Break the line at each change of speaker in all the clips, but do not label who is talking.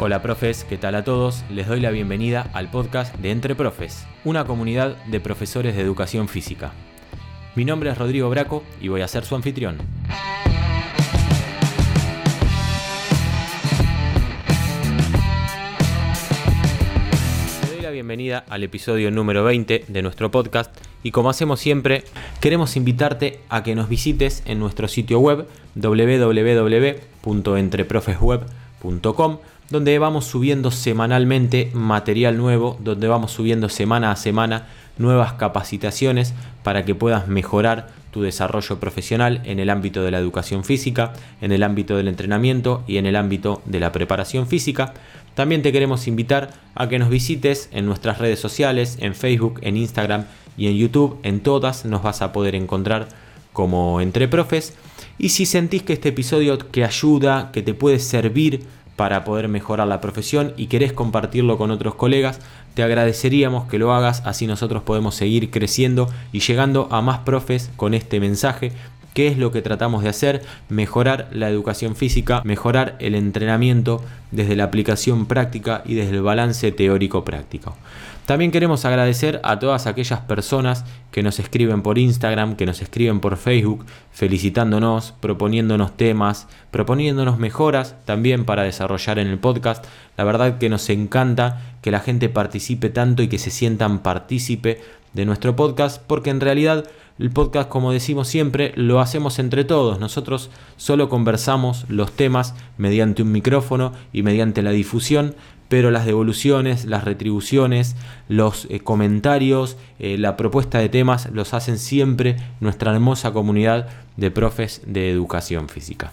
Hola profes, ¿qué tal a todos? Les doy la bienvenida al podcast de Entre Profes, una comunidad de profesores de educación física. Mi nombre es Rodrigo Braco y voy a ser su anfitrión. Le doy la bienvenida al episodio número 20 de nuestro podcast y como hacemos siempre, queremos invitarte a que nos visites en nuestro sitio web www.entreprofesweb.com donde vamos subiendo semanalmente material nuevo, donde vamos subiendo semana a semana nuevas capacitaciones para que puedas mejorar tu desarrollo profesional en el ámbito de la educación física, en el ámbito del entrenamiento y en el ámbito de la preparación física. También te queremos invitar a que nos visites en nuestras redes sociales, en Facebook, en Instagram y en YouTube. En todas nos vas a poder encontrar como entre profes. Y si sentís que este episodio que ayuda, que te puede servir para poder mejorar la profesión y querés compartirlo con otros colegas, te agradeceríamos que lo hagas, así nosotros podemos seguir creciendo y llegando a más profes con este mensaje. ¿Qué es lo que tratamos de hacer? Mejorar la educación física, mejorar el entrenamiento desde la aplicación práctica y desde el balance teórico práctico. También queremos agradecer a todas aquellas personas que nos escriben por Instagram, que nos escriben por Facebook, felicitándonos, proponiéndonos temas, proponiéndonos mejoras también para desarrollar en el podcast. La verdad que nos encanta que la gente participe tanto y que se sientan partícipe de nuestro podcast, porque en realidad el podcast, como decimos siempre, lo hacemos entre todos. Nosotros solo conversamos los temas mediante un micrófono y mediante la difusión, pero las devoluciones, las retribuciones, los eh, comentarios, eh, la propuesta de temas los hacen siempre nuestra hermosa comunidad de profes de educación física.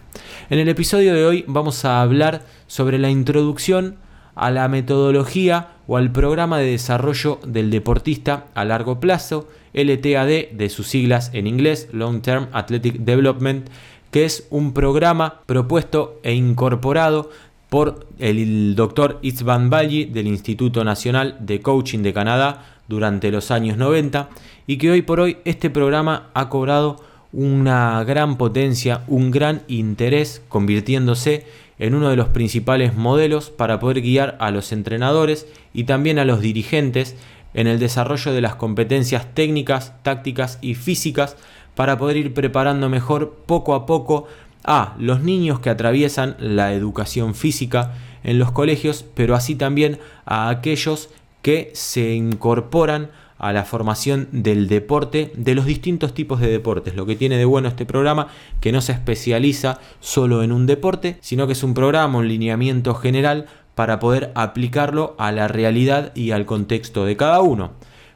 En el episodio de hoy vamos a hablar sobre la introducción a la metodología o al programa de desarrollo del deportista a largo plazo, LTAD de sus siglas en inglés, Long Term Athletic Development, que es un programa propuesto e incorporado por el doctor Itzvan Balli del Instituto Nacional de Coaching de Canadá durante los años 90 y que hoy por hoy este programa ha cobrado una gran potencia, un gran interés, convirtiéndose en uno de los principales modelos para poder guiar a los entrenadores y también a los dirigentes en el desarrollo de las competencias técnicas, tácticas y físicas para poder ir preparando mejor poco a poco a los niños que atraviesan la educación física en los colegios, pero así también a aquellos que se incorporan a la formación del deporte, de los distintos tipos de deportes. Lo que tiene de bueno este programa, que no se especializa solo en un deporte, sino que es un programa, un lineamiento general para poder aplicarlo a la realidad y al contexto de cada uno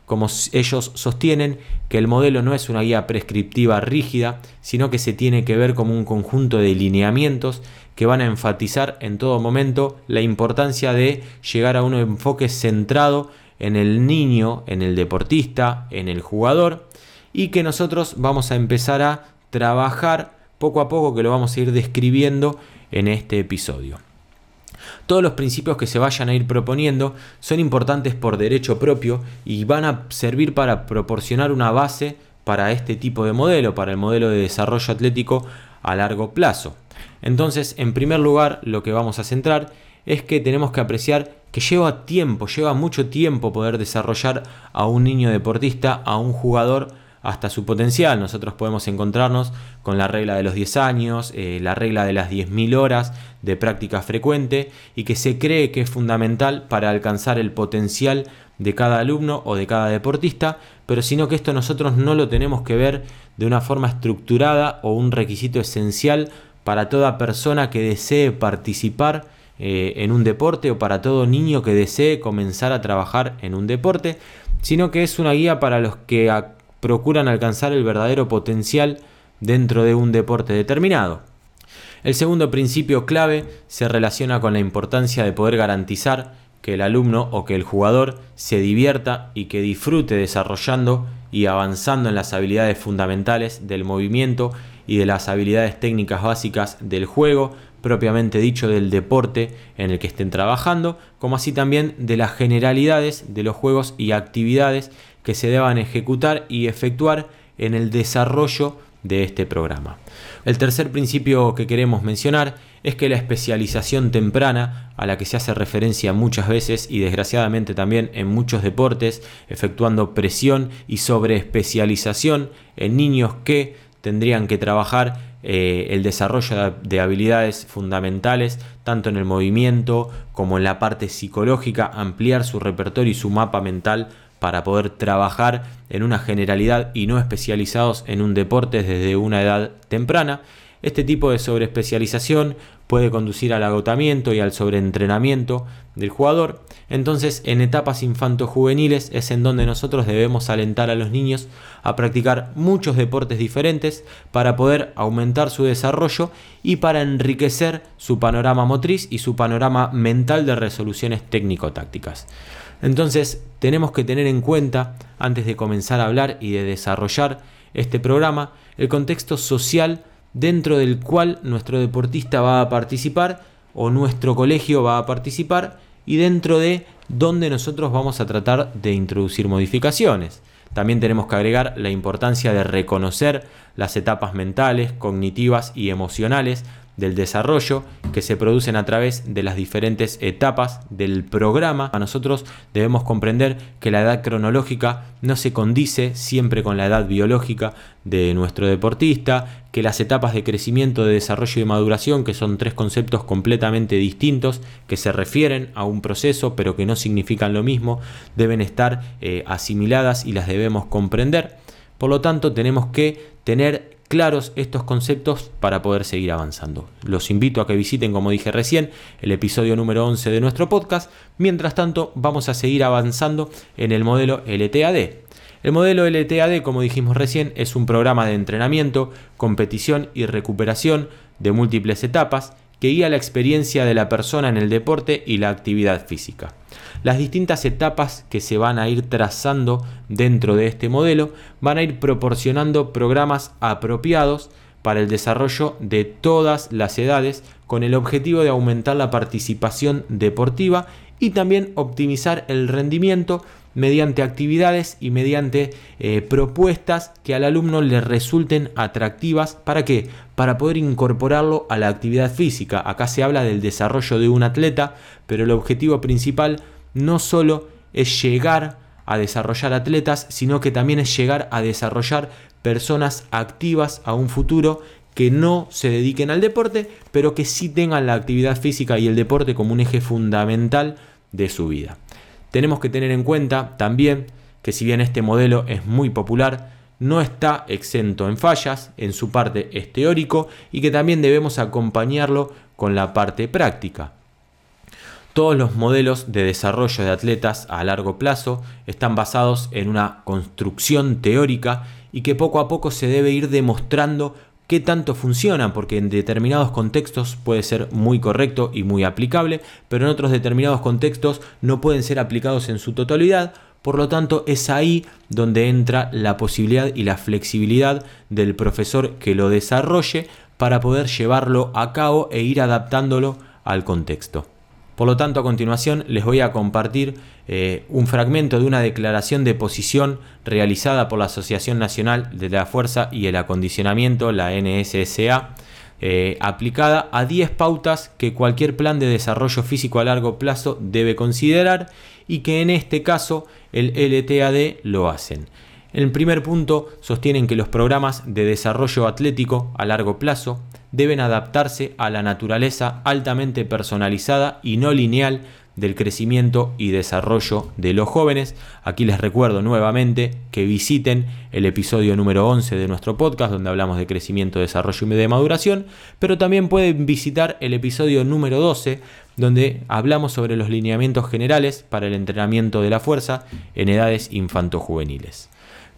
como ellos sostienen que el modelo no es una guía prescriptiva rígida, sino que se tiene que ver como un conjunto de lineamientos que van a enfatizar en todo momento la importancia de llegar a un enfoque centrado en el niño, en el deportista, en el jugador, y que nosotros vamos a empezar a trabajar poco a poco, que lo vamos a ir describiendo en este episodio. Todos los principios que se vayan a ir proponiendo son importantes por derecho propio y van a servir para proporcionar una base para este tipo de modelo, para el modelo de desarrollo atlético a largo plazo. Entonces, en primer lugar, lo que vamos a centrar es que tenemos que apreciar que lleva tiempo, lleva mucho tiempo poder desarrollar a un niño deportista, a un jugador hasta su potencial. Nosotros podemos encontrarnos con la regla de los 10 años, eh, la regla de las 10.000 horas de práctica frecuente y que se cree que es fundamental para alcanzar el potencial de cada alumno o de cada deportista, pero sino que esto nosotros no lo tenemos que ver de una forma estructurada o un requisito esencial para toda persona que desee participar eh, en un deporte o para todo niño que desee comenzar a trabajar en un deporte, sino que es una guía para los que procuran alcanzar el verdadero potencial dentro de un deporte determinado. El segundo principio clave se relaciona con la importancia de poder garantizar que el alumno o que el jugador se divierta y que disfrute desarrollando y avanzando en las habilidades fundamentales del movimiento y de las habilidades técnicas básicas del juego, propiamente dicho del deporte en el que estén trabajando, como así también de las generalidades de los juegos y actividades que se deban ejecutar y efectuar en el desarrollo de este programa. El tercer principio que queremos mencionar es que la especialización temprana, a la que se hace referencia muchas veces y desgraciadamente también en muchos deportes, efectuando presión y sobreespecialización en niños que tendrían que trabajar eh, el desarrollo de habilidades fundamentales, tanto en el movimiento como en la parte psicológica, ampliar su repertorio y su mapa mental para poder trabajar en una generalidad y no especializados en un deporte desde una edad temprana. Este tipo de sobreespecialización puede conducir al agotamiento y al sobreentrenamiento del jugador. Entonces, en etapas infanto-juveniles es en donde nosotros debemos alentar a los niños a practicar muchos deportes diferentes para poder aumentar su desarrollo y para enriquecer su panorama motriz y su panorama mental de resoluciones técnico-tácticas. Entonces, tenemos que tener en cuenta, antes de comenzar a hablar y de desarrollar este programa, el contexto social dentro del cual nuestro deportista va a participar o nuestro colegio va a participar y dentro de donde nosotros vamos a tratar de introducir modificaciones. También tenemos que agregar la importancia de reconocer las etapas mentales, cognitivas y emocionales del desarrollo que se producen a través de las diferentes etapas del programa. A nosotros debemos comprender que la edad cronológica no se condice siempre con la edad biológica de nuestro deportista, que las etapas de crecimiento, de desarrollo y maduración, que son tres conceptos completamente distintos, que se refieren a un proceso pero que no significan lo mismo, deben estar eh, asimiladas y las debemos comprender. Por lo tanto, tenemos que tener claros estos conceptos para poder seguir avanzando. Los invito a que visiten, como dije recién, el episodio número 11 de nuestro podcast. Mientras tanto, vamos a seguir avanzando en el modelo LTAD. El modelo LTAD, como dijimos recién, es un programa de entrenamiento, competición y recuperación de múltiples etapas que guía la experiencia de la persona en el deporte y la actividad física. Las distintas etapas que se van a ir trazando dentro de este modelo van a ir proporcionando programas apropiados para el desarrollo de todas las edades con el objetivo de aumentar la participación deportiva y también optimizar el rendimiento mediante actividades y mediante eh, propuestas que al alumno le resulten atractivas. ¿Para qué? Para poder incorporarlo a la actividad física. Acá se habla del desarrollo de un atleta, pero el objetivo principal no solo es llegar a desarrollar atletas, sino que también es llegar a desarrollar personas activas a un futuro que no se dediquen al deporte, pero que sí tengan la actividad física y el deporte como un eje fundamental de su vida. Tenemos que tener en cuenta también que si bien este modelo es muy popular, no está exento en fallas, en su parte es teórico y que también debemos acompañarlo con la parte práctica. Todos los modelos de desarrollo de atletas a largo plazo están basados en una construcción teórica y que poco a poco se debe ir demostrando qué tanto funcionan, porque en determinados contextos puede ser muy correcto y muy aplicable, pero en otros determinados contextos no pueden ser aplicados en su totalidad. Por lo tanto, es ahí donde entra la posibilidad y la flexibilidad del profesor que lo desarrolle para poder llevarlo a cabo e ir adaptándolo al contexto. Por lo tanto, a continuación les voy a compartir eh, un fragmento de una declaración de posición realizada por la Asociación Nacional de la Fuerza y el Acondicionamiento, la NSSA, eh, aplicada a 10 pautas que cualquier plan de desarrollo físico a largo plazo debe considerar y que en este caso el LTAD lo hacen. En el primer punto sostienen que los programas de desarrollo atlético a largo plazo deben adaptarse a la naturaleza altamente personalizada y no lineal del crecimiento y desarrollo de los jóvenes. Aquí les recuerdo nuevamente que visiten el episodio número 11 de nuestro podcast donde hablamos de crecimiento, desarrollo y de maduración, pero también pueden visitar el episodio número 12 donde hablamos sobre los lineamientos generales para el entrenamiento de la fuerza en edades infanto-juveniles.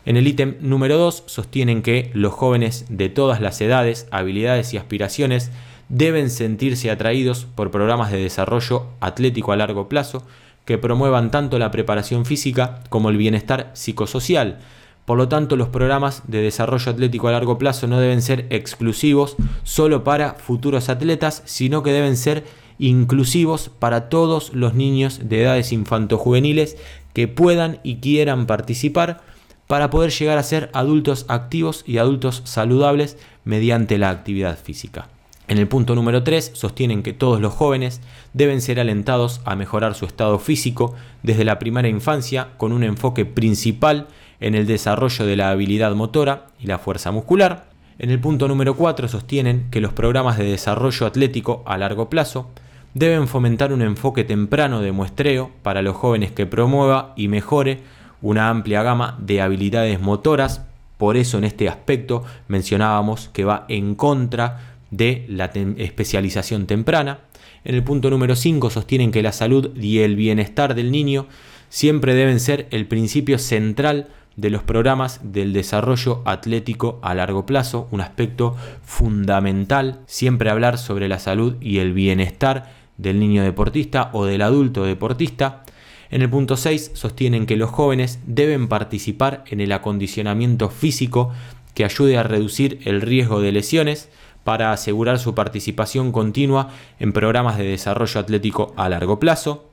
En el ítem número 2 sostienen que los jóvenes de todas las edades, habilidades y aspiraciones deben sentirse atraídos por programas de desarrollo atlético a largo plazo que promuevan tanto la preparación física como el bienestar psicosocial. Por lo tanto, los programas de desarrollo atlético a largo plazo no deben ser exclusivos solo para futuros atletas, sino que deben ser inclusivos para todos los niños de edades infantojuveniles que puedan y quieran participar para poder llegar a ser adultos activos y adultos saludables mediante la actividad física. En el punto número 3 sostienen que todos los jóvenes deben ser alentados a mejorar su estado físico desde la primera infancia con un enfoque principal en el desarrollo de la habilidad motora y la fuerza muscular. En el punto número 4 sostienen que los programas de desarrollo atlético a largo plazo deben fomentar un enfoque temprano de muestreo para los jóvenes que promueva y mejore una amplia gama de habilidades motoras. Por eso en este aspecto mencionábamos que va en contra de la especialización temprana. En el punto número 5 sostienen que la salud y el bienestar del niño siempre deben ser el principio central de los programas del desarrollo atlético a largo plazo, un aspecto fundamental, siempre hablar sobre la salud y el bienestar del niño deportista o del adulto deportista. En el punto 6 sostienen que los jóvenes deben participar en el acondicionamiento físico que ayude a reducir el riesgo de lesiones para asegurar su participación continua en programas de desarrollo atlético a largo plazo.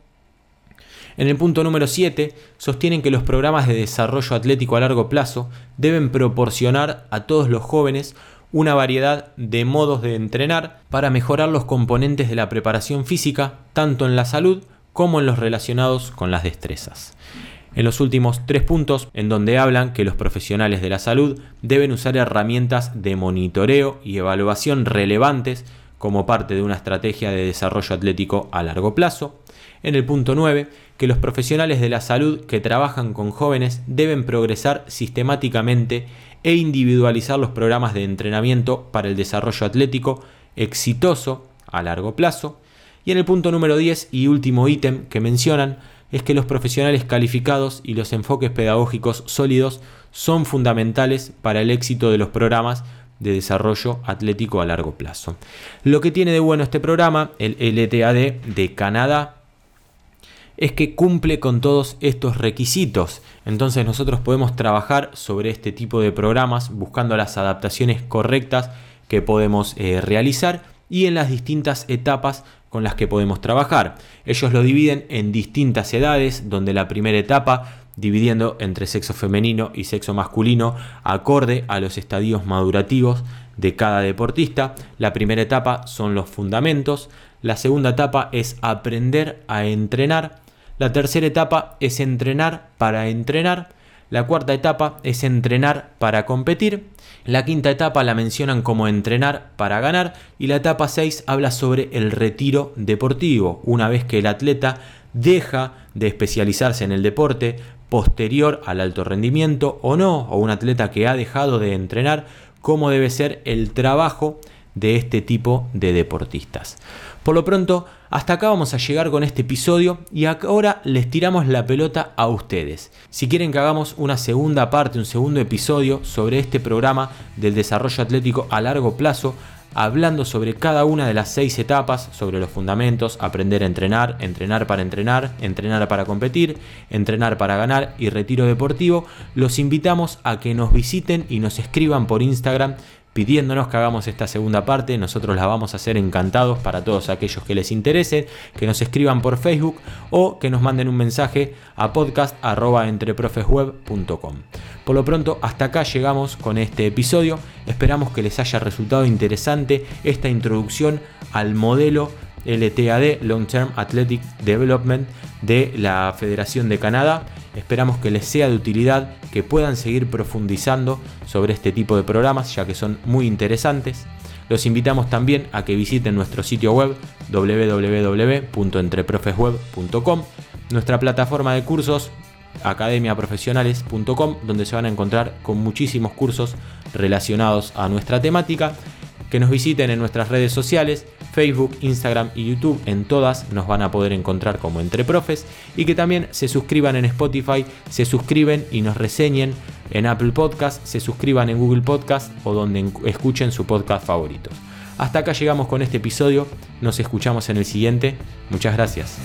En el punto número 7, sostienen que los programas de desarrollo atlético a largo plazo deben proporcionar a todos los jóvenes una variedad de modos de entrenar para mejorar los componentes de la preparación física, tanto en la salud como en los relacionados con las destrezas. En los últimos tres puntos, en donde hablan que los profesionales de la salud deben usar herramientas de monitoreo y evaluación relevantes como parte de una estrategia de desarrollo atlético a largo plazo. En el punto 9, que los profesionales de la salud que trabajan con jóvenes deben progresar sistemáticamente e individualizar los programas de entrenamiento para el desarrollo atlético exitoso a largo plazo. Y en el punto número 10 y último ítem que mencionan es que los profesionales calificados y los enfoques pedagógicos sólidos son fundamentales para el éxito de los programas de desarrollo atlético a largo plazo. Lo que tiene de bueno este programa, el LTAD de Canadá, es que cumple con todos estos requisitos. Entonces nosotros podemos trabajar sobre este tipo de programas buscando las adaptaciones correctas que podemos eh, realizar y en las distintas etapas con las que podemos trabajar. Ellos lo dividen en distintas edades, donde la primera etapa dividiendo entre sexo femenino y sexo masculino acorde a los estadios madurativos de cada deportista. La primera etapa son los fundamentos, la segunda etapa es aprender a entrenar, la tercera etapa es entrenar para entrenar, la cuarta etapa es entrenar para competir, la quinta etapa la mencionan como entrenar para ganar. Y la etapa 6 habla sobre el retiro deportivo, una vez que el atleta deja de especializarse en el deporte, posterior al alto rendimiento o no, o un atleta que ha dejado de entrenar, cómo debe ser el trabajo de este tipo de deportistas. Por lo pronto, hasta acá vamos a llegar con este episodio y ahora les tiramos la pelota a ustedes. Si quieren que hagamos una segunda parte, un segundo episodio sobre este programa del desarrollo atlético a largo plazo, hablando sobre cada una de las seis etapas, sobre los fundamentos, aprender a entrenar, entrenar para entrenar, entrenar para competir, entrenar para ganar y retiro deportivo, los invitamos a que nos visiten y nos escriban por Instagram pidiéndonos que hagamos esta segunda parte. Nosotros la vamos a hacer encantados para todos aquellos que les interese, que nos escriban por Facebook o que nos manden un mensaje a podcast.entreprofesweb.com. Por lo pronto, hasta acá llegamos con este episodio. Esperamos que les haya resultado interesante esta introducción al modelo LTAD, Long Term Athletic Development de la Federación de Canadá. Esperamos que les sea de utilidad, que puedan seguir profundizando sobre este tipo de programas, ya que son muy interesantes. Los invitamos también a que visiten nuestro sitio web www.entreprofesweb.com, nuestra plataforma de cursos academiaprofesionales.com, donde se van a encontrar con muchísimos cursos relacionados a nuestra temática que nos visiten en nuestras redes sociales, Facebook, Instagram y YouTube, en todas nos van a poder encontrar como Entre Profes y que también se suscriban en Spotify, se suscriben y nos reseñen en Apple Podcast, se suscriban en Google Podcast o donde escuchen su podcast favorito. Hasta acá llegamos con este episodio, nos escuchamos en el siguiente, muchas gracias.